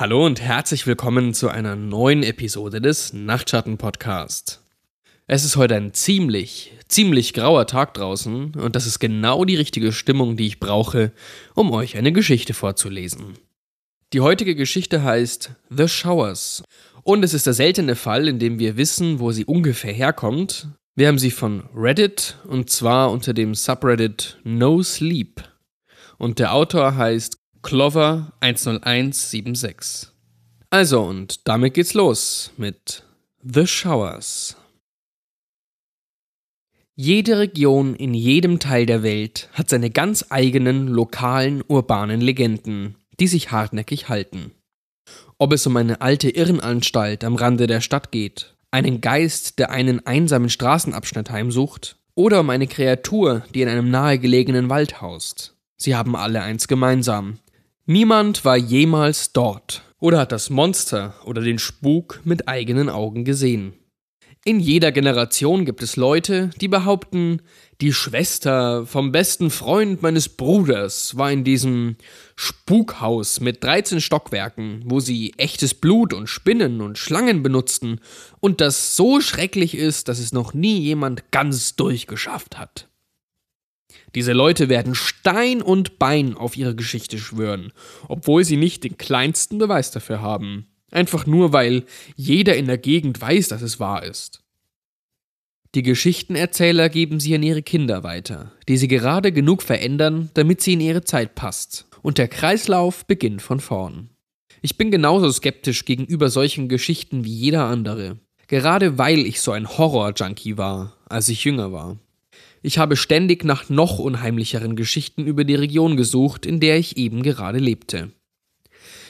Hallo und herzlich willkommen zu einer neuen Episode des Nachtschatten Podcast. Es ist heute ein ziemlich, ziemlich grauer Tag draußen und das ist genau die richtige Stimmung, die ich brauche, um euch eine Geschichte vorzulesen. Die heutige Geschichte heißt The Showers und es ist der seltene Fall, in dem wir wissen, wo sie ungefähr herkommt. Wir haben sie von Reddit und zwar unter dem Subreddit No Sleep. Und der Autor heißt Clover 10176. Also, und damit geht's los mit The Showers. Jede Region in jedem Teil der Welt hat seine ganz eigenen lokalen urbanen Legenden, die sich hartnäckig halten. Ob es um eine alte Irrenanstalt am Rande der Stadt geht, einen Geist, der einen einsamen Straßenabschnitt heimsucht, oder um eine Kreatur, die in einem nahegelegenen Wald haust. Sie haben alle eins gemeinsam. Niemand war jemals dort oder hat das Monster oder den Spuk mit eigenen Augen gesehen. In jeder Generation gibt es Leute, die behaupten, die Schwester vom besten Freund meines Bruders war in diesem Spukhaus mit 13 Stockwerken, wo sie echtes Blut und Spinnen und Schlangen benutzten und das so schrecklich ist, dass es noch nie jemand ganz durchgeschafft hat. Diese Leute werden Stein und Bein auf ihre Geschichte schwören, obwohl sie nicht den kleinsten Beweis dafür haben. Einfach nur, weil jeder in der Gegend weiß, dass es wahr ist. Die Geschichtenerzähler geben sie an ihre Kinder weiter, die sie gerade genug verändern, damit sie in ihre Zeit passt. Und der Kreislauf beginnt von vorn. Ich bin genauso skeptisch gegenüber solchen Geschichten wie jeder andere. Gerade weil ich so ein Horror-Junkie war, als ich jünger war. Ich habe ständig nach noch unheimlicheren Geschichten über die Region gesucht, in der ich eben gerade lebte.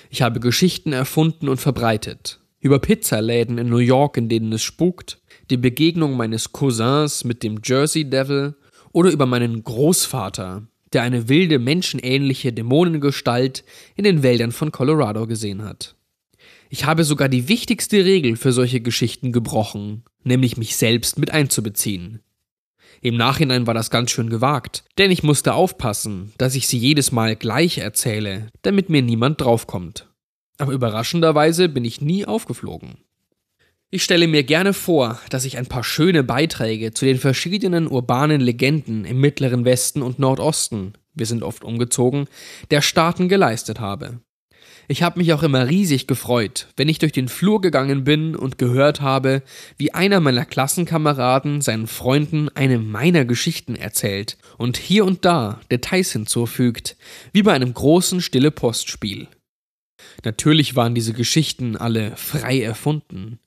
Ich habe Geschichten erfunden und verbreitet. Über Pizzaläden in New York, in denen es spukt, die Begegnung meines Cousins mit dem Jersey Devil oder über meinen Großvater, der eine wilde, menschenähnliche Dämonengestalt in den Wäldern von Colorado gesehen hat. Ich habe sogar die wichtigste Regel für solche Geschichten gebrochen, nämlich mich selbst mit einzubeziehen. Im Nachhinein war das ganz schön gewagt, denn ich musste aufpassen, dass ich sie jedes Mal gleich erzähle, damit mir niemand draufkommt. Aber überraschenderweise bin ich nie aufgeflogen. Ich stelle mir gerne vor, dass ich ein paar schöne Beiträge zu den verschiedenen urbanen Legenden im mittleren Westen und Nordosten, wir sind oft umgezogen, der Staaten geleistet habe. Ich habe mich auch immer riesig gefreut, wenn ich durch den Flur gegangen bin und gehört habe, wie einer meiner Klassenkameraden seinen Freunden eine meiner Geschichten erzählt und hier und da Details hinzufügt, wie bei einem großen stille Postspiel. Natürlich waren diese Geschichten alle frei erfunden,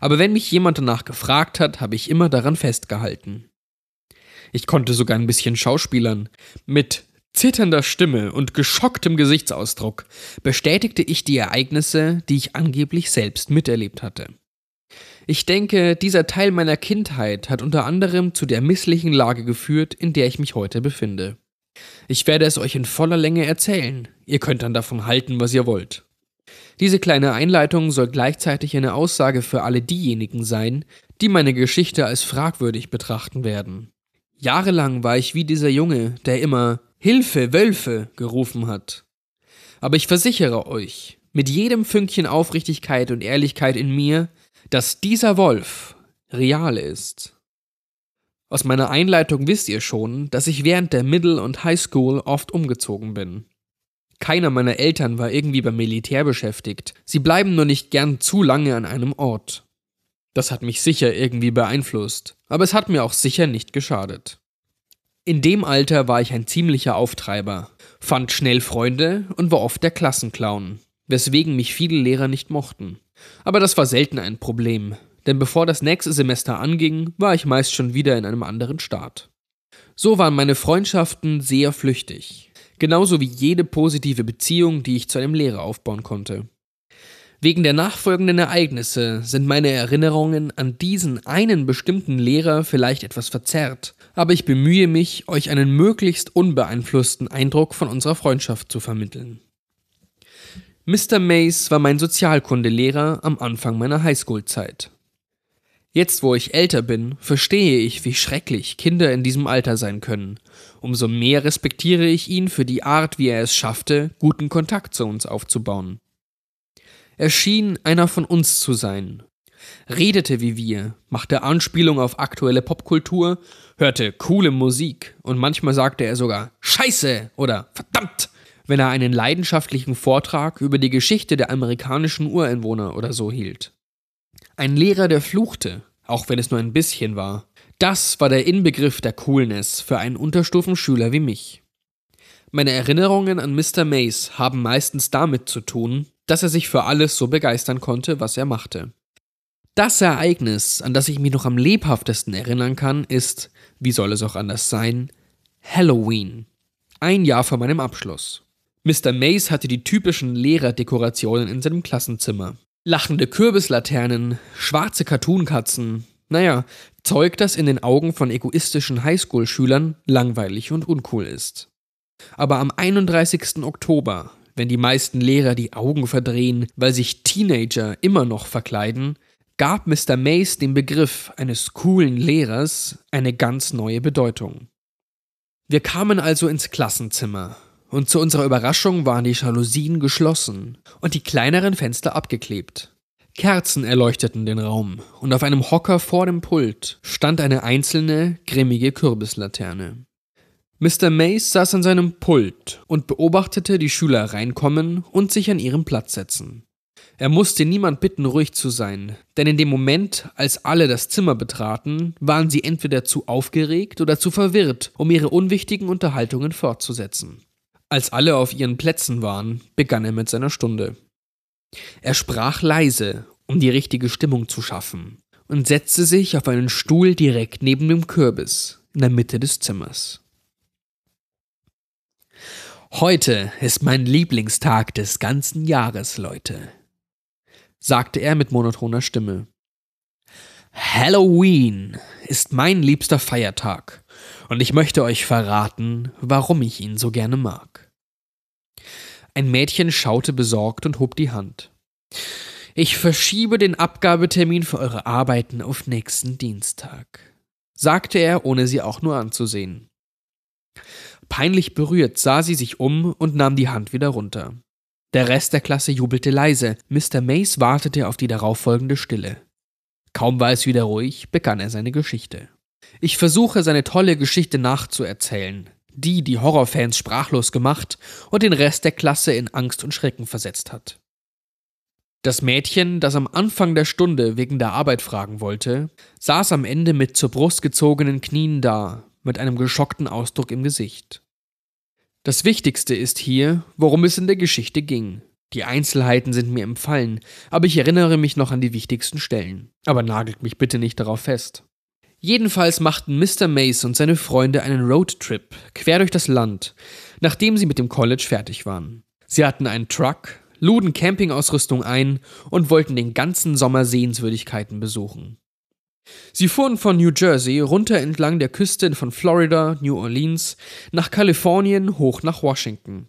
aber wenn mich jemand danach gefragt hat, habe ich immer daran festgehalten. Ich konnte sogar ein bisschen schauspielern, mit zitternder Stimme und geschocktem Gesichtsausdruck bestätigte ich die Ereignisse, die ich angeblich selbst miterlebt hatte. Ich denke, dieser Teil meiner Kindheit hat unter anderem zu der misslichen Lage geführt, in der ich mich heute befinde. Ich werde es euch in voller Länge erzählen, ihr könnt dann davon halten, was ihr wollt. Diese kleine Einleitung soll gleichzeitig eine Aussage für alle diejenigen sein, die meine Geschichte als fragwürdig betrachten werden. Jahrelang war ich wie dieser Junge, der immer Hilfe, Wölfe gerufen hat. Aber ich versichere euch, mit jedem Fünkchen Aufrichtigkeit und Ehrlichkeit in mir, dass dieser Wolf real ist. Aus meiner Einleitung wisst ihr schon, dass ich während der Middle- und Highschool oft umgezogen bin. Keiner meiner Eltern war irgendwie beim Militär beschäftigt. Sie bleiben nur nicht gern zu lange an einem Ort. Das hat mich sicher irgendwie beeinflusst, aber es hat mir auch sicher nicht geschadet. In dem Alter war ich ein ziemlicher Auftreiber, fand schnell Freunde und war oft der Klassenclown, weswegen mich viele Lehrer nicht mochten. Aber das war selten ein Problem, denn bevor das nächste Semester anging, war ich meist schon wieder in einem anderen Staat. So waren meine Freundschaften sehr flüchtig, genauso wie jede positive Beziehung, die ich zu einem Lehrer aufbauen konnte. Wegen der nachfolgenden Ereignisse sind meine Erinnerungen an diesen einen bestimmten Lehrer vielleicht etwas verzerrt, aber ich bemühe mich, euch einen möglichst unbeeinflussten Eindruck von unserer Freundschaft zu vermitteln. Mr. Mays war mein Sozialkundelehrer am Anfang meiner Highschool-Zeit. Jetzt, wo ich älter bin, verstehe ich, wie schrecklich Kinder in diesem Alter sein können. Umso mehr respektiere ich ihn für die Art, wie er es schaffte, guten Kontakt zu uns aufzubauen. Er schien einer von uns zu sein. Redete wie wir, machte Anspielung auf aktuelle Popkultur, hörte coole Musik und manchmal sagte er sogar Scheiße oder Verdammt, wenn er einen leidenschaftlichen Vortrag über die Geschichte der amerikanischen Ureinwohner oder so hielt. Ein Lehrer, der fluchte, auch wenn es nur ein bisschen war. Das war der Inbegriff der Coolness für einen Unterstufenschüler wie mich. Meine Erinnerungen an Mr. Mace haben meistens damit zu tun, dass er sich für alles so begeistern konnte, was er machte. Das Ereignis, an das ich mich noch am lebhaftesten erinnern kann, ist, wie soll es auch anders sein, Halloween. Ein Jahr vor meinem Abschluss. Mr. Mace hatte die typischen Lehrerdekorationen in seinem Klassenzimmer. Lachende Kürbislaternen, schwarze Cartoonkatzen. Naja, Zeug, das in den Augen von egoistischen Highschool-Schülern langweilig und uncool ist. Aber am 31. Oktober, wenn die meisten Lehrer die Augen verdrehen, weil sich Teenager immer noch verkleiden, gab Mr. Mace dem Begriff eines coolen Lehrers eine ganz neue Bedeutung. Wir kamen also ins Klassenzimmer, und zu unserer Überraschung waren die Jalousien geschlossen und die kleineren Fenster abgeklebt. Kerzen erleuchteten den Raum, und auf einem Hocker vor dem Pult stand eine einzelne, grimmige Kürbislaterne. Mr. Mace saß an seinem Pult und beobachtete die Schüler reinkommen und sich an ihren Platz setzen. Er musste niemand bitten, ruhig zu sein, denn in dem Moment, als alle das Zimmer betraten, waren sie entweder zu aufgeregt oder zu verwirrt, um ihre unwichtigen Unterhaltungen fortzusetzen. Als alle auf ihren Plätzen waren, begann er mit seiner Stunde. Er sprach leise, um die richtige Stimmung zu schaffen, und setzte sich auf einen Stuhl direkt neben dem Kürbis, in der Mitte des Zimmers. Heute ist mein Lieblingstag des ganzen Jahres, Leute sagte er mit monotoner Stimme. Halloween ist mein liebster Feiertag, und ich möchte euch verraten, warum ich ihn so gerne mag. Ein Mädchen schaute besorgt und hob die Hand. Ich verschiebe den Abgabetermin für eure Arbeiten auf nächsten Dienstag, sagte er, ohne sie auch nur anzusehen. Peinlich berührt sah sie sich um und nahm die Hand wieder runter. Der Rest der Klasse jubelte leise. Mr. Mace wartete auf die darauffolgende Stille. Kaum war es wieder ruhig, begann er seine Geschichte. Ich versuche, seine tolle Geschichte nachzuerzählen, die die Horrorfans sprachlos gemacht und den Rest der Klasse in Angst und Schrecken versetzt hat. Das Mädchen, das am Anfang der Stunde wegen der Arbeit fragen wollte, saß am Ende mit zur Brust gezogenen Knien da, mit einem geschockten Ausdruck im Gesicht. Das Wichtigste ist hier, worum es in der Geschichte ging. Die Einzelheiten sind mir empfallen, aber ich erinnere mich noch an die wichtigsten Stellen. Aber nagelt mich bitte nicht darauf fest. Jedenfalls machten Mr. Mace und seine Freunde einen Roadtrip quer durch das Land, nachdem sie mit dem College fertig waren. Sie hatten einen Truck, luden Campingausrüstung ein und wollten den ganzen Sommer Sehenswürdigkeiten besuchen. Sie fuhren von New Jersey runter entlang der Küste von Florida, New Orleans, nach Kalifornien hoch nach Washington.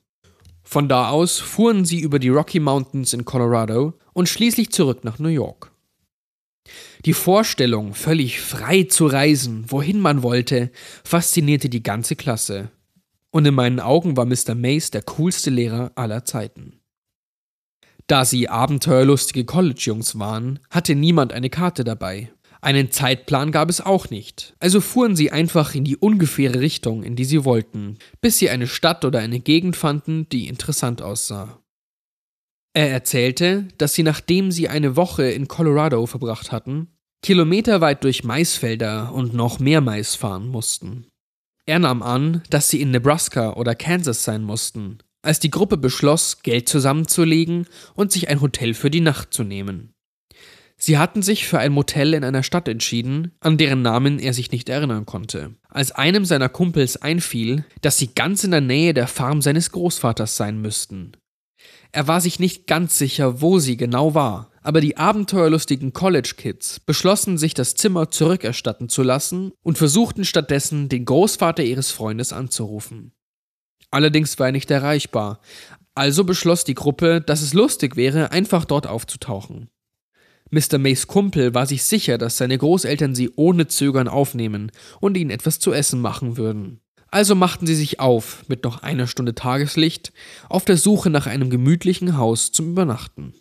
Von da aus fuhren sie über die Rocky Mountains in Colorado und schließlich zurück nach New York. Die Vorstellung, völlig frei zu reisen, wohin man wollte, faszinierte die ganze Klasse. Und in meinen Augen war Mr. Mace der coolste Lehrer aller Zeiten. Da sie abenteuerlustige College-Jungs waren, hatte niemand eine Karte dabei. Einen Zeitplan gab es auch nicht, also fuhren sie einfach in die ungefähre Richtung, in die sie wollten, bis sie eine Stadt oder eine Gegend fanden, die interessant aussah. Er erzählte, dass sie nachdem sie eine Woche in Colorado verbracht hatten, kilometerweit durch Maisfelder und noch mehr Mais fahren mussten. Er nahm an, dass sie in Nebraska oder Kansas sein mussten, als die Gruppe beschloss, Geld zusammenzulegen und sich ein Hotel für die Nacht zu nehmen. Sie hatten sich für ein Motel in einer Stadt entschieden, an deren Namen er sich nicht erinnern konnte. Als einem seiner Kumpels einfiel, dass sie ganz in der Nähe der Farm seines Großvaters sein müssten. Er war sich nicht ganz sicher, wo sie genau war, aber die abenteuerlustigen College Kids beschlossen, sich das Zimmer zurückerstatten zu lassen und versuchten stattdessen, den Großvater ihres Freundes anzurufen. Allerdings war er nicht erreichbar, also beschloss die Gruppe, dass es lustig wäre, einfach dort aufzutauchen. Mr. Mays Kumpel war sich sicher, dass seine Großeltern sie ohne Zögern aufnehmen und ihnen etwas zu essen machen würden. Also machten sie sich auf, mit noch einer Stunde Tageslicht, auf der Suche nach einem gemütlichen Haus zum Übernachten.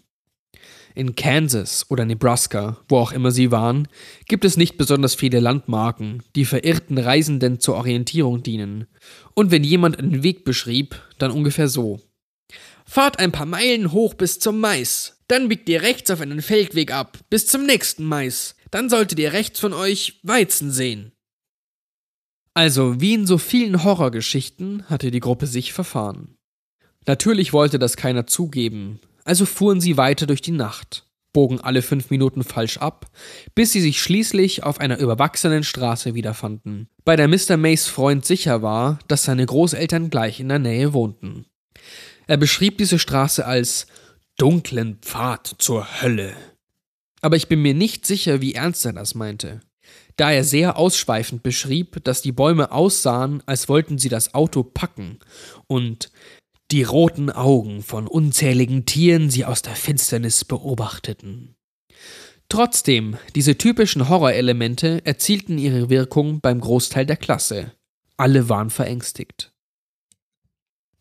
In Kansas oder Nebraska, wo auch immer sie waren, gibt es nicht besonders viele Landmarken, die verirrten Reisenden zur Orientierung dienen. Und wenn jemand einen Weg beschrieb, dann ungefähr so. Fahrt ein paar Meilen hoch bis zum Mais, dann biegt ihr rechts auf einen Feldweg ab, bis zum nächsten Mais, dann solltet ihr rechts von euch Weizen sehen. Also, wie in so vielen Horrorgeschichten hatte die Gruppe sich verfahren. Natürlich wollte das keiner zugeben, also fuhren sie weiter durch die Nacht, bogen alle fünf Minuten falsch ab, bis sie sich schließlich auf einer überwachsenen Straße wiederfanden, bei der Mr. Mays Freund sicher war, dass seine Großeltern gleich in der Nähe wohnten. Er beschrieb diese Straße als dunklen Pfad zur Hölle. Aber ich bin mir nicht sicher, wie ernst er das meinte. Da er sehr ausschweifend beschrieb, dass die Bäume aussahen, als wollten sie das Auto packen und die roten Augen von unzähligen Tieren sie aus der Finsternis beobachteten. Trotzdem, diese typischen Horrorelemente erzielten ihre Wirkung beim Großteil der Klasse. Alle waren verängstigt.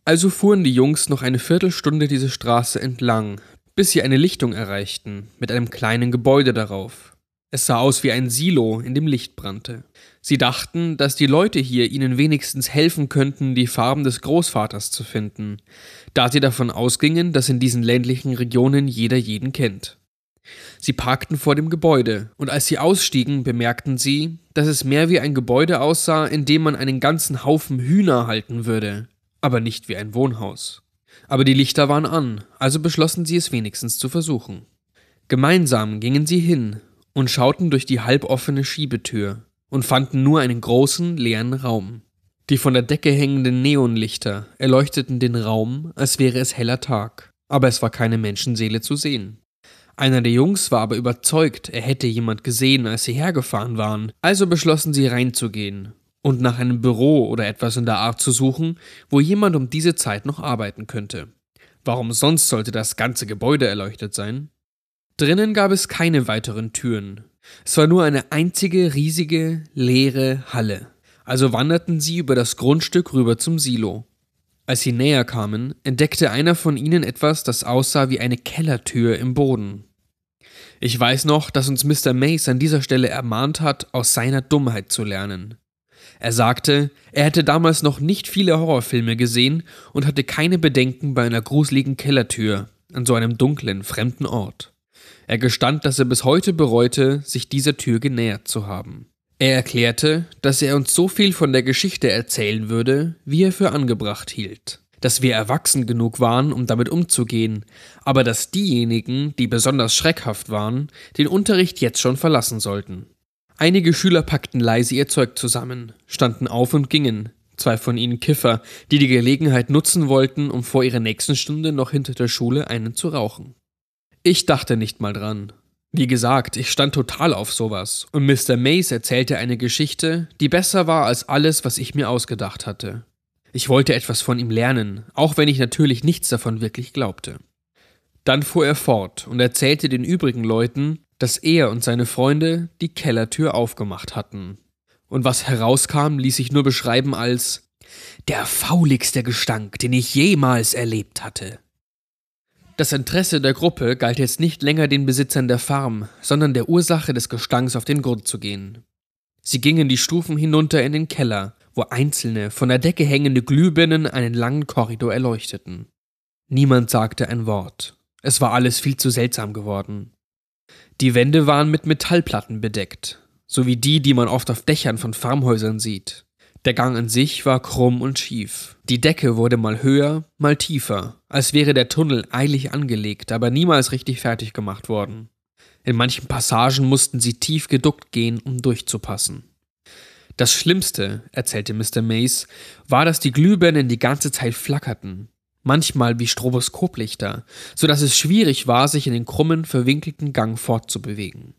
Also fuhren die Jungs noch eine Viertelstunde diese Straße entlang, bis sie eine Lichtung erreichten, mit einem kleinen Gebäude darauf. Es sah aus wie ein Silo, in dem Licht brannte. Sie dachten, dass die Leute hier ihnen wenigstens helfen könnten, die Farben des Großvaters zu finden, da sie davon ausgingen, dass in diesen ländlichen Regionen jeder jeden kennt. Sie parkten vor dem Gebäude, und als sie ausstiegen, bemerkten sie, dass es mehr wie ein Gebäude aussah, in dem man einen ganzen Haufen Hühner halten würde, aber nicht wie ein Wohnhaus. Aber die Lichter waren an, also beschlossen sie es wenigstens zu versuchen. Gemeinsam gingen sie hin und schauten durch die halboffene Schiebetür und fanden nur einen großen, leeren Raum. Die von der Decke hängenden Neonlichter erleuchteten den Raum, als wäre es heller Tag, aber es war keine Menschenseele zu sehen. Einer der Jungs war aber überzeugt, er hätte jemand gesehen, als sie hergefahren waren, also beschlossen sie reinzugehen und nach einem Büro oder etwas in der Art zu suchen, wo jemand um diese Zeit noch arbeiten könnte. Warum sonst sollte das ganze Gebäude erleuchtet sein? Drinnen gab es keine weiteren Türen. Es war nur eine einzige riesige, leere Halle. Also wanderten sie über das Grundstück rüber zum Silo. Als sie näher kamen, entdeckte einer von ihnen etwas, das aussah wie eine Kellertür im Boden. Ich weiß noch, dass uns Mr. Mace an dieser Stelle ermahnt hat, aus seiner Dummheit zu lernen. Er sagte, er hätte damals noch nicht viele Horrorfilme gesehen und hatte keine Bedenken bei einer gruseligen Kellertür an so einem dunklen, fremden Ort. Er gestand, dass er bis heute bereute, sich dieser Tür genähert zu haben. Er erklärte, dass er uns so viel von der Geschichte erzählen würde, wie er für angebracht hielt, dass wir erwachsen genug waren, um damit umzugehen, aber dass diejenigen, die besonders schreckhaft waren, den Unterricht jetzt schon verlassen sollten. Einige Schüler packten leise ihr Zeug zusammen, standen auf und gingen, zwei von ihnen Kiffer, die die Gelegenheit nutzen wollten, um vor ihrer nächsten Stunde noch hinter der Schule einen zu rauchen. Ich dachte nicht mal dran. Wie gesagt, ich stand total auf sowas, und Mr. Mace erzählte eine Geschichte, die besser war als alles, was ich mir ausgedacht hatte. Ich wollte etwas von ihm lernen, auch wenn ich natürlich nichts davon wirklich glaubte. Dann fuhr er fort und erzählte den übrigen Leuten, dass er und seine Freunde die Kellertür aufgemacht hatten. Und was herauskam, ließ sich nur beschreiben als der fauligste Gestank, den ich jemals erlebt hatte. Das Interesse der Gruppe galt jetzt nicht länger den Besitzern der Farm, sondern der Ursache des Gestanks auf den Grund zu gehen. Sie gingen die Stufen hinunter in den Keller, wo einzelne von der Decke hängende Glühbirnen einen langen Korridor erleuchteten. Niemand sagte ein Wort. Es war alles viel zu seltsam geworden. Die Wände waren mit Metallplatten bedeckt, so wie die, die man oft auf Dächern von Farmhäusern sieht. Der Gang an sich war krumm und schief. Die Decke wurde mal höher, mal tiefer, als wäre der Tunnel eilig angelegt, aber niemals richtig fertig gemacht worden. In manchen Passagen mussten sie tief geduckt gehen, um durchzupassen. Das Schlimmste, erzählte Mr. Mace, war, dass die Glühbirnen die ganze Zeit flackerten, manchmal wie Stroboskoplichter, so dass es schwierig war, sich in den krummen, verwinkelten Gang fortzubewegen.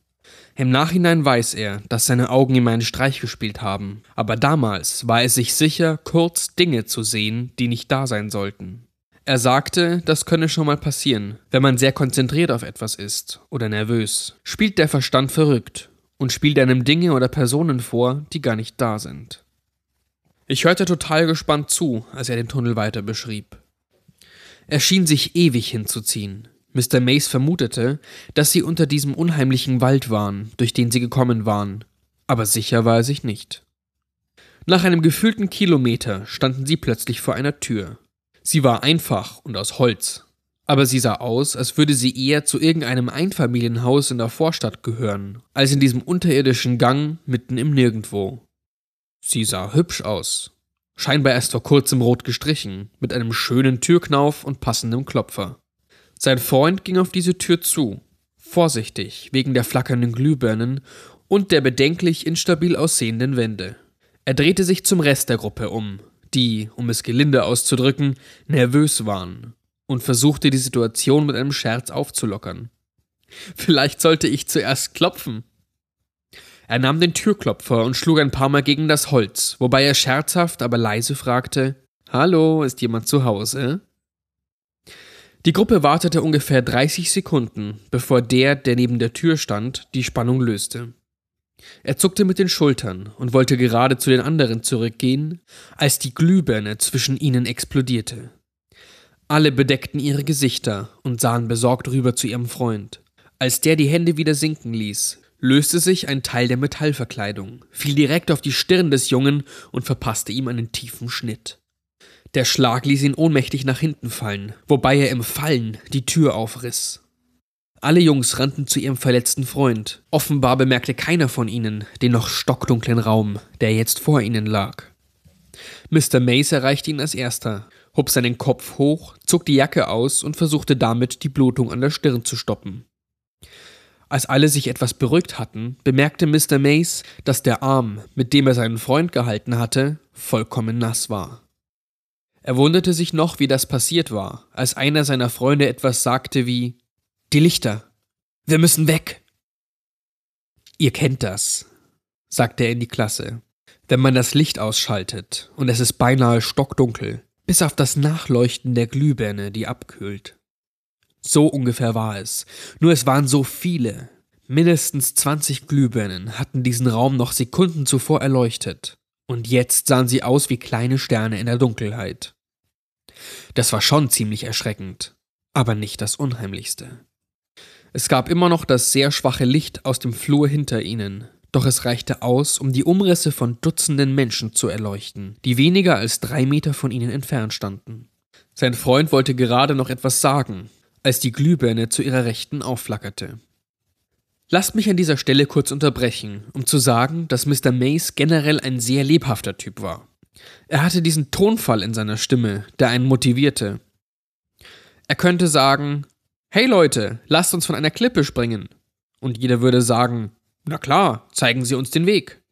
Im Nachhinein weiß er, dass seine Augen ihm einen Streich gespielt haben, aber damals war er sich sicher, kurz Dinge zu sehen, die nicht da sein sollten. Er sagte, das könne schon mal passieren, wenn man sehr konzentriert auf etwas ist oder nervös. Spielt der Verstand verrückt und spielt einem Dinge oder Personen vor, die gar nicht da sind. Ich hörte total gespannt zu, als er den Tunnel weiter beschrieb. Er schien sich ewig hinzuziehen. Mr. Mace vermutete, dass sie unter diesem unheimlichen Wald waren, durch den sie gekommen waren, aber sicher war er sich nicht. Nach einem gefühlten Kilometer standen sie plötzlich vor einer Tür. Sie war einfach und aus Holz, aber sie sah aus, als würde sie eher zu irgendeinem Einfamilienhaus in der Vorstadt gehören, als in diesem unterirdischen Gang mitten im Nirgendwo. Sie sah hübsch aus, scheinbar erst vor kurzem rot gestrichen, mit einem schönen Türknauf und passendem Klopfer. Sein Freund ging auf diese Tür zu, vorsichtig wegen der flackernden Glühbirnen und der bedenklich instabil aussehenden Wände. Er drehte sich zum Rest der Gruppe um, die, um es gelinde auszudrücken, nervös waren, und versuchte die Situation mit einem Scherz aufzulockern. Vielleicht sollte ich zuerst klopfen. Er nahm den Türklopfer und schlug ein paar Mal gegen das Holz, wobei er scherzhaft, aber leise fragte Hallo, ist jemand zu Hause? Die Gruppe wartete ungefähr 30 Sekunden, bevor der, der neben der Tür stand, die Spannung löste. Er zuckte mit den Schultern und wollte gerade zu den anderen zurückgehen, als die Glühbirne zwischen ihnen explodierte. Alle bedeckten ihre Gesichter und sahen besorgt rüber zu ihrem Freund. Als der die Hände wieder sinken ließ, löste sich ein Teil der Metallverkleidung, fiel direkt auf die Stirn des Jungen und verpasste ihm einen tiefen Schnitt. Der Schlag ließ ihn ohnmächtig nach hinten fallen, wobei er im Fallen die Tür aufriss. Alle Jungs rannten zu ihrem verletzten Freund. Offenbar bemerkte keiner von ihnen den noch stockdunklen Raum, der jetzt vor ihnen lag. Mr. Mace erreichte ihn als erster, hob seinen Kopf hoch, zog die Jacke aus und versuchte damit, die Blutung an der Stirn zu stoppen. Als alle sich etwas beruhigt hatten, bemerkte Mr. Mace, dass der Arm, mit dem er seinen Freund gehalten hatte, vollkommen nass war. Er wunderte sich noch, wie das passiert war, als einer seiner Freunde etwas sagte wie Die Lichter. Wir müssen weg. Ihr kennt das, sagte er in die Klasse. Wenn man das Licht ausschaltet und es ist beinahe stockdunkel, bis auf das Nachleuchten der Glühbirne, die abkühlt. So ungefähr war es. Nur es waren so viele. Mindestens 20 Glühbirnen hatten diesen Raum noch Sekunden zuvor erleuchtet und jetzt sahen sie aus wie kleine Sterne in der Dunkelheit. Das war schon ziemlich erschreckend, aber nicht das Unheimlichste. Es gab immer noch das sehr schwache Licht aus dem Flur hinter ihnen, doch es reichte aus, um die Umrisse von Dutzenden Menschen zu erleuchten, die weniger als drei Meter von ihnen entfernt standen. Sein Freund wollte gerade noch etwas sagen, als die Glühbirne zu ihrer Rechten aufflackerte. Lasst mich an dieser Stelle kurz unterbrechen, um zu sagen, dass Mr. Mace generell ein sehr lebhafter Typ war. Er hatte diesen Tonfall in seiner Stimme, der einen motivierte. Er könnte sagen, Hey Leute, lasst uns von einer Klippe springen. Und jeder würde sagen, Na klar, zeigen Sie uns den Weg.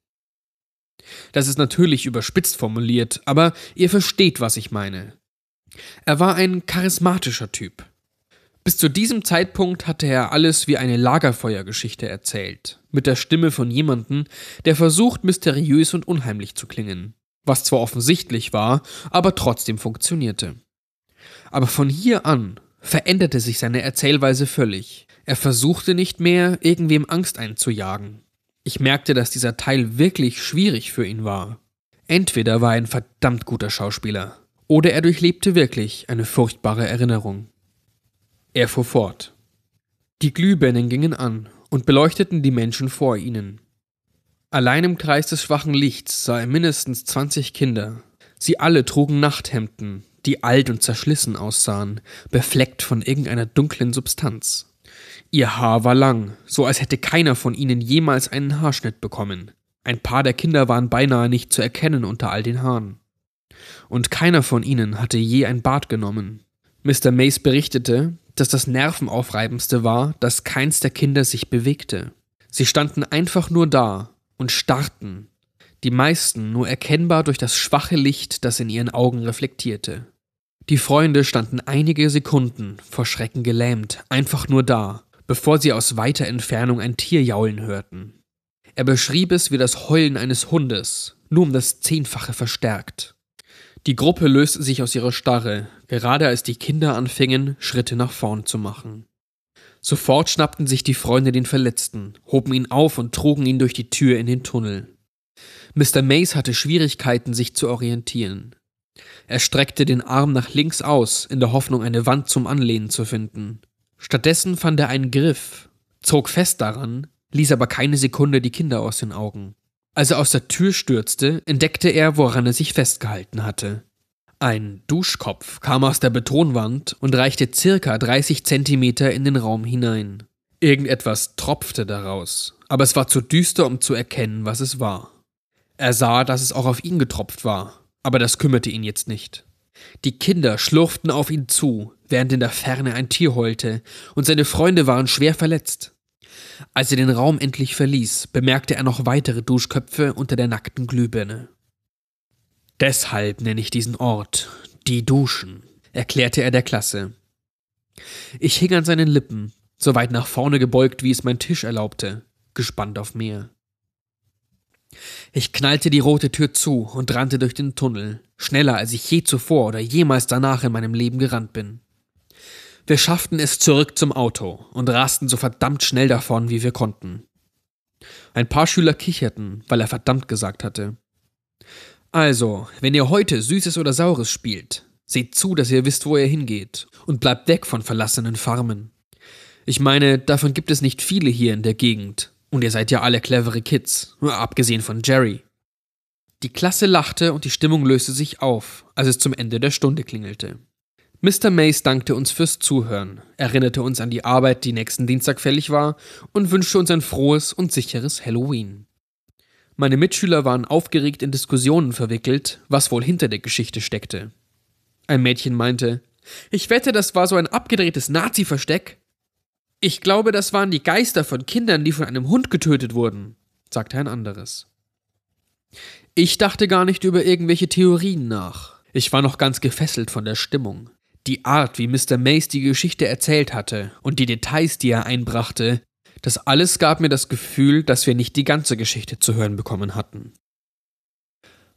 Das ist natürlich überspitzt formuliert, aber ihr versteht, was ich meine. Er war ein charismatischer Typ, bis zu diesem Zeitpunkt hatte er alles wie eine Lagerfeuergeschichte erzählt, mit der Stimme von jemandem, der versucht, mysteriös und unheimlich zu klingen, was zwar offensichtlich war, aber trotzdem funktionierte. Aber von hier an veränderte sich seine Erzählweise völlig. Er versuchte nicht mehr, irgendwem Angst einzujagen. Ich merkte, dass dieser Teil wirklich schwierig für ihn war. Entweder war er ein verdammt guter Schauspieler, oder er durchlebte wirklich eine furchtbare Erinnerung. Er fuhr fort. Die Glühbirnen gingen an und beleuchteten die Menschen vor ihnen. Allein im Kreis des schwachen Lichts sah er mindestens zwanzig Kinder. Sie alle trugen Nachthemden, die alt und zerschlissen aussahen, befleckt von irgendeiner dunklen Substanz. Ihr Haar war lang, so als hätte keiner von ihnen jemals einen Haarschnitt bekommen. Ein paar der Kinder waren beinahe nicht zu erkennen unter all den Haaren. Und keiner von ihnen hatte je ein Bad genommen. Mr. Mace berichtete, dass das Nervenaufreibendste war, dass keins der Kinder sich bewegte. Sie standen einfach nur da und starrten, die meisten nur erkennbar durch das schwache Licht, das in ihren Augen reflektierte. Die Freunde standen einige Sekunden vor Schrecken gelähmt, einfach nur da, bevor sie aus weiter Entfernung ein Tier jaulen hörten. Er beschrieb es wie das Heulen eines Hundes, nur um das Zehnfache verstärkt. Die Gruppe löste sich aus ihrer Starre, gerade als die Kinder anfingen, Schritte nach vorn zu machen. Sofort schnappten sich die Freunde den Verletzten, hoben ihn auf und trugen ihn durch die Tür in den Tunnel. Mr. Mace hatte Schwierigkeiten, sich zu orientieren. Er streckte den Arm nach links aus, in der Hoffnung, eine Wand zum Anlehnen zu finden. Stattdessen fand er einen Griff, zog fest daran, ließ aber keine Sekunde die Kinder aus den Augen. Als er aus der Tür stürzte, entdeckte er, woran er sich festgehalten hatte. Ein Duschkopf kam aus der Betonwand und reichte circa 30 Zentimeter in den Raum hinein. Irgendetwas tropfte daraus, aber es war zu düster, um zu erkennen, was es war. Er sah, dass es auch auf ihn getropft war, aber das kümmerte ihn jetzt nicht. Die Kinder schlurften auf ihn zu, während in der Ferne ein Tier heulte, und seine Freunde waren schwer verletzt. Als er den Raum endlich verließ, bemerkte er noch weitere Duschköpfe unter der nackten Glühbirne. Deshalb nenne ich diesen Ort die Duschen, erklärte er der Klasse. Ich hing an seinen Lippen, so weit nach vorne gebeugt, wie es mein Tisch erlaubte, gespannt auf mehr. Ich knallte die rote Tür zu und rannte durch den Tunnel, schneller als ich je zuvor oder jemals danach in meinem Leben gerannt bin. Wir schafften es zurück zum Auto und rasten so verdammt schnell davon, wie wir konnten. Ein paar Schüler kicherten, weil er verdammt gesagt hatte. Also, wenn ihr heute Süßes oder Saures spielt, seht zu, dass ihr wisst, wo ihr hingeht, und bleibt weg von verlassenen Farmen. Ich meine, davon gibt es nicht viele hier in der Gegend, und ihr seid ja alle clevere Kids, abgesehen von Jerry. Die Klasse lachte und die Stimmung löste sich auf, als es zum Ende der Stunde klingelte. Mr. Mays dankte uns fürs Zuhören, erinnerte uns an die Arbeit, die nächsten Dienstag fällig war, und wünschte uns ein frohes und sicheres Halloween. Meine Mitschüler waren aufgeregt in Diskussionen verwickelt, was wohl hinter der Geschichte steckte. Ein Mädchen meinte, ich wette, das war so ein abgedrehtes Nazi-Versteck. Ich glaube, das waren die Geister von Kindern, die von einem Hund getötet wurden, sagte ein anderes. Ich dachte gar nicht über irgendwelche Theorien nach. Ich war noch ganz gefesselt von der Stimmung. Die Art, wie Mr. Mace die Geschichte erzählt hatte und die Details, die er einbrachte, das alles gab mir das Gefühl, dass wir nicht die ganze Geschichte zu hören bekommen hatten.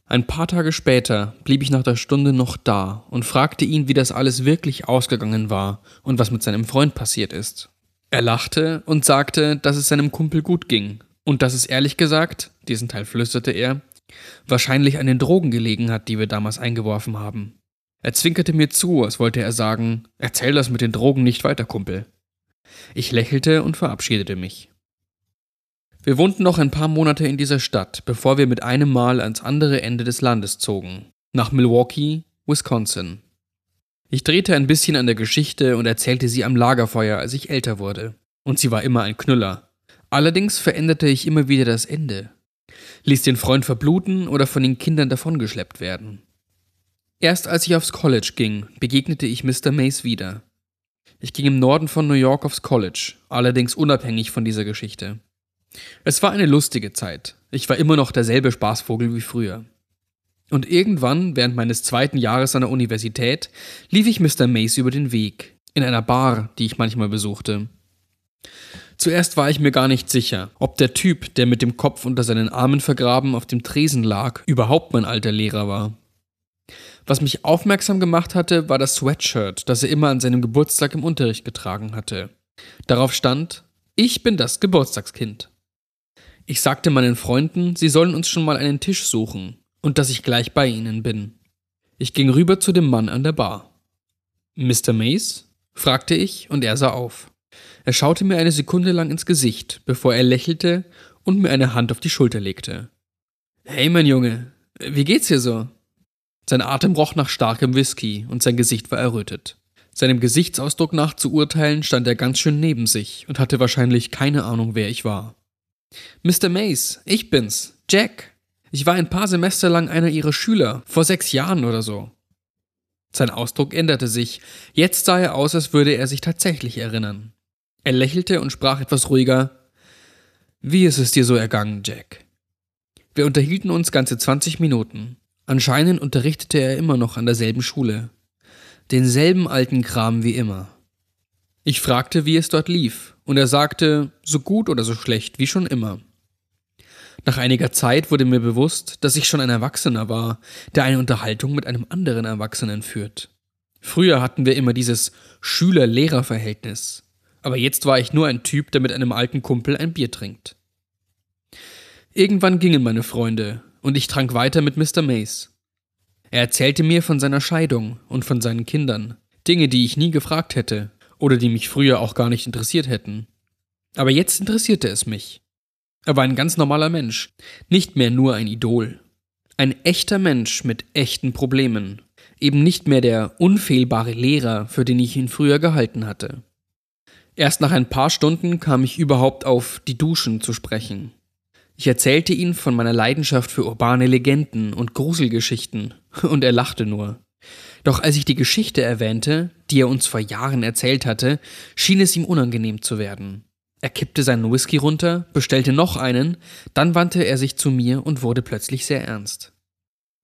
Ein paar Tage später blieb ich nach der Stunde noch da und fragte ihn, wie das alles wirklich ausgegangen war und was mit seinem Freund passiert ist. Er lachte und sagte, dass es seinem Kumpel gut ging und dass es ehrlich gesagt, diesen Teil flüsterte er, wahrscheinlich an den Drogen gelegen hat, die wir damals eingeworfen haben. Er zwinkerte mir zu, als wollte er sagen, erzähl das mit den Drogen nicht weiter, Kumpel. Ich lächelte und verabschiedete mich. Wir wohnten noch ein paar Monate in dieser Stadt, bevor wir mit einem Mal ans andere Ende des Landes zogen, nach Milwaukee, Wisconsin. Ich drehte ein bisschen an der Geschichte und erzählte sie am Lagerfeuer, als ich älter wurde. Und sie war immer ein Knüller. Allerdings veränderte ich immer wieder das Ende. Ließ den Freund verbluten oder von den Kindern davongeschleppt werden. Erst als ich aufs College ging, begegnete ich Mr. Mace wieder. Ich ging im Norden von New York aufs College, allerdings unabhängig von dieser Geschichte. Es war eine lustige Zeit. Ich war immer noch derselbe Spaßvogel wie früher. Und irgendwann, während meines zweiten Jahres an der Universität, lief ich Mr. Mace über den Weg, in einer Bar, die ich manchmal besuchte. Zuerst war ich mir gar nicht sicher, ob der Typ, der mit dem Kopf unter seinen Armen vergraben auf dem Tresen lag, überhaupt mein alter Lehrer war. Was mich aufmerksam gemacht hatte, war das Sweatshirt, das er immer an seinem Geburtstag im Unterricht getragen hatte. Darauf stand, ich bin das Geburtstagskind. Ich sagte meinen Freunden, sie sollen uns schon mal einen Tisch suchen und dass ich gleich bei ihnen bin. Ich ging rüber zu dem Mann an der Bar. Mr. Mace? fragte ich und er sah auf. Er schaute mir eine Sekunde lang ins Gesicht, bevor er lächelte und mir eine Hand auf die Schulter legte. Hey, mein Junge, wie geht's hier so? Sein Atem roch nach starkem Whisky und sein Gesicht war errötet. Seinem Gesichtsausdruck nach zu urteilen, stand er ganz schön neben sich und hatte wahrscheinlich keine Ahnung, wer ich war. Mr. Mace, ich bin's, Jack. Ich war ein paar Semester lang einer ihrer Schüler, vor sechs Jahren oder so. Sein Ausdruck änderte sich. Jetzt sah er aus, als würde er sich tatsächlich erinnern. Er lächelte und sprach etwas ruhiger. Wie ist es dir so ergangen, Jack? Wir unterhielten uns ganze 20 Minuten. Anscheinend unterrichtete er immer noch an derselben Schule. Denselben alten Kram wie immer. Ich fragte, wie es dort lief, und er sagte, so gut oder so schlecht wie schon immer. Nach einiger Zeit wurde mir bewusst, dass ich schon ein Erwachsener war, der eine Unterhaltung mit einem anderen Erwachsenen führt. Früher hatten wir immer dieses Schüler-Lehrer-Verhältnis, aber jetzt war ich nur ein Typ, der mit einem alten Kumpel ein Bier trinkt. Irgendwann gingen meine Freunde, und ich trank weiter mit Mr. Mace. Er erzählte mir von seiner Scheidung und von seinen Kindern, Dinge, die ich nie gefragt hätte, Oder die mich früher auch gar nicht interessiert hätten. Aber jetzt interessierte es mich. Er war ein ganz normaler Mensch, nicht mehr nur ein Idol. Ein echter Mensch mit echten Problemen, eben nicht mehr der unfehlbare Lehrer, für den ich ihn früher gehalten hatte. Erst nach ein paar Stunden kam ich überhaupt auf die Duschen zu sprechen. Ich erzählte ihm von meiner Leidenschaft für urbane Legenden und Gruselgeschichten, und er lachte nur. Doch als ich die Geschichte erwähnte, die er uns vor Jahren erzählt hatte, schien es ihm unangenehm zu werden. Er kippte seinen Whisky runter, bestellte noch einen, dann wandte er sich zu mir und wurde plötzlich sehr ernst.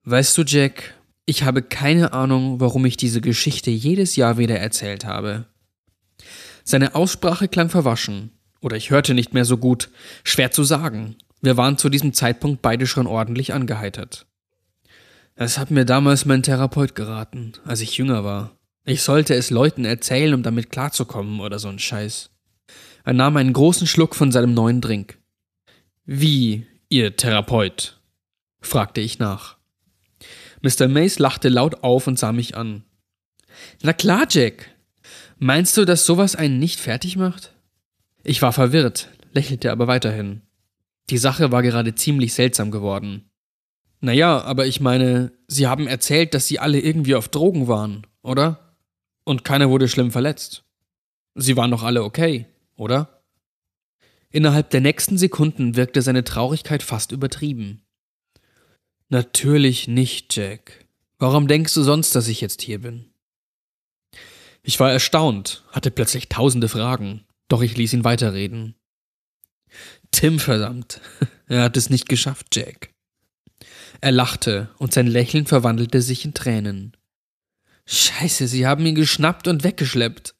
Weißt du, Jack, ich habe keine Ahnung, warum ich diese Geschichte jedes Jahr wieder erzählt habe. Seine Aussprache klang verwaschen, oder ich hörte nicht mehr so gut, schwer zu sagen. Wir waren zu diesem Zeitpunkt beide schon ordentlich angeheitert. Es hat mir damals mein Therapeut geraten, als ich jünger war. Ich sollte es Leuten erzählen, um damit klarzukommen oder so ein Scheiß. Er nahm einen großen Schluck von seinem neuen Drink. Wie, Ihr Therapeut? fragte ich nach. Mr. Mace lachte laut auf und sah mich an. Na klar, Jack, Meinst du, dass sowas einen nicht fertig macht? Ich war verwirrt, lächelte aber weiterhin. Die Sache war gerade ziemlich seltsam geworden. Naja, aber ich meine, Sie haben erzählt, dass Sie alle irgendwie auf Drogen waren, oder? Und keiner wurde schlimm verletzt. Sie waren doch alle okay, oder? Innerhalb der nächsten Sekunden wirkte seine Traurigkeit fast übertrieben. Natürlich nicht, Jack. Warum denkst du sonst, dass ich jetzt hier bin? Ich war erstaunt, hatte plötzlich tausende Fragen, doch ich ließ ihn weiterreden. Tim, verdammt, er hat es nicht geschafft, Jack. Er lachte und sein Lächeln verwandelte sich in Tränen. Scheiße, sie haben ihn geschnappt und weggeschleppt.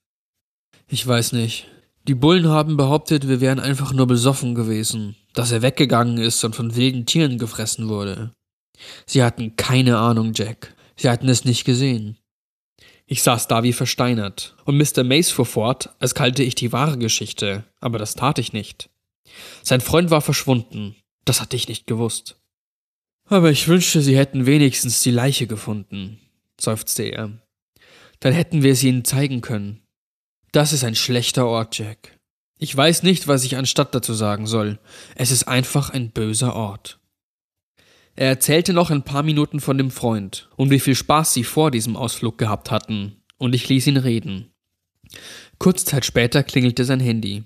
Ich weiß nicht. Die Bullen haben behauptet, wir wären einfach nur besoffen gewesen, dass er weggegangen ist und von wilden Tieren gefressen wurde. Sie hatten keine Ahnung, Jack. Sie hatten es nicht gesehen. Ich saß da wie versteinert, und Mr. Mace fuhr fort, als kalte ich die wahre Geschichte, aber das tat ich nicht. Sein Freund war verschwunden, das hatte ich nicht gewusst. Aber ich wünschte, sie hätten wenigstens die Leiche gefunden, seufzte er. Dann hätten wir sie ihnen zeigen können. Das ist ein schlechter Ort, Jack. Ich weiß nicht, was ich anstatt dazu sagen soll. Es ist einfach ein böser Ort. Er erzählte noch ein paar Minuten von dem Freund und wie viel Spaß sie vor diesem Ausflug gehabt hatten, und ich ließ ihn reden. Kurz Zeit später klingelte sein Handy.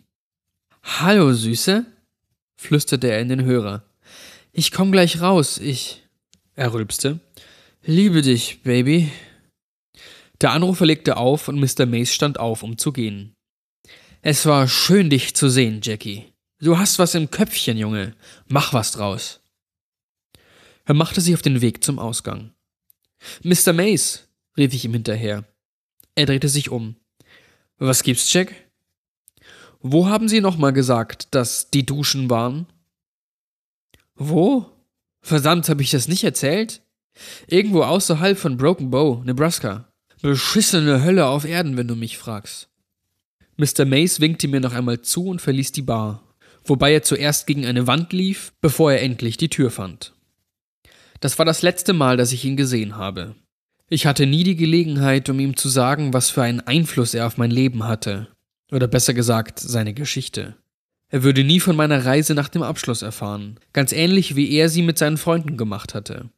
Hallo, Süße? flüsterte er in den Hörer. Ich komm gleich raus, ich. Er rülpste. Liebe dich, Baby. Der Anrufer legte auf und Mr. Mace stand auf, um zu gehen. Es war schön, dich zu sehen, Jackie. Du hast was im Köpfchen, Junge. Mach was draus. Er machte sich auf den Weg zum Ausgang. Mr. Mace, rief ich ihm hinterher. Er drehte sich um. Was gibt's, Jack? Wo haben Sie nochmal gesagt, dass die Duschen waren? Wo? Verdammt, habe ich das nicht erzählt? Irgendwo außerhalb von Broken Bow, Nebraska. Beschissene Hölle auf Erden, wenn du mich fragst. Mr. Mace winkte mir noch einmal zu und verließ die Bar, wobei er zuerst gegen eine Wand lief, bevor er endlich die Tür fand. Das war das letzte Mal, dass ich ihn gesehen habe. Ich hatte nie die Gelegenheit, um ihm zu sagen, was für einen Einfluss er auf mein Leben hatte. Oder besser gesagt, seine Geschichte. Er würde nie von meiner Reise nach dem Abschluss erfahren, ganz ähnlich wie er sie mit seinen Freunden gemacht hatte.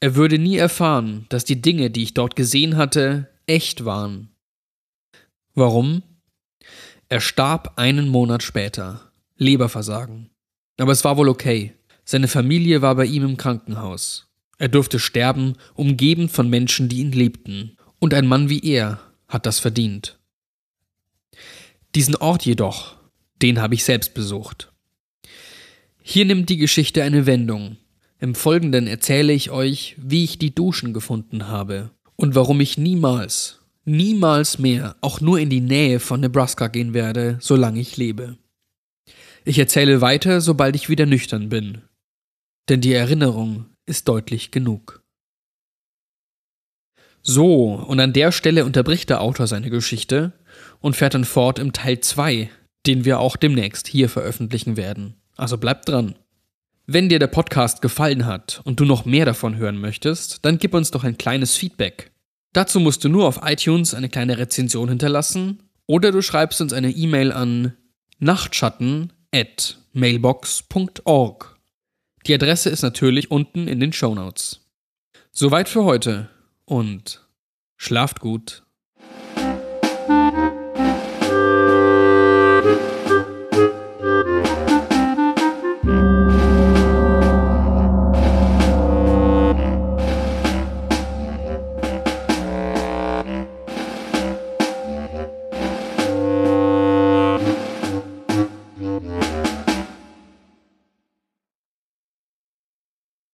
Er würde nie erfahren, dass die Dinge, die ich dort gesehen hatte, echt waren. Warum? Er starb einen Monat später. Leberversagen. Aber es war wohl okay. Seine Familie war bei ihm im Krankenhaus. Er durfte sterben, umgeben von Menschen, die ihn liebten. Und ein Mann wie er hat das verdient. Diesen Ort jedoch, den habe ich selbst besucht. Hier nimmt die Geschichte eine Wendung. Im Folgenden erzähle ich euch, wie ich die Duschen gefunden habe und warum ich niemals, niemals mehr auch nur in die Nähe von Nebraska gehen werde, solange ich lebe. Ich erzähle weiter, sobald ich wieder nüchtern bin, denn die Erinnerung ist deutlich genug. So, und an der Stelle unterbricht der Autor seine Geschichte und fährt dann fort im Teil 2, den wir auch demnächst hier veröffentlichen werden. Also bleibt dran. Wenn dir der Podcast gefallen hat und du noch mehr davon hören möchtest, dann gib uns doch ein kleines Feedback. Dazu musst du nur auf iTunes eine kleine Rezension hinterlassen Oder du schreibst uns eine E-Mail an nachtschatten@mailbox.org. Die Adresse ist natürlich unten in den Show Notes. Soweit für heute und schlaft gut.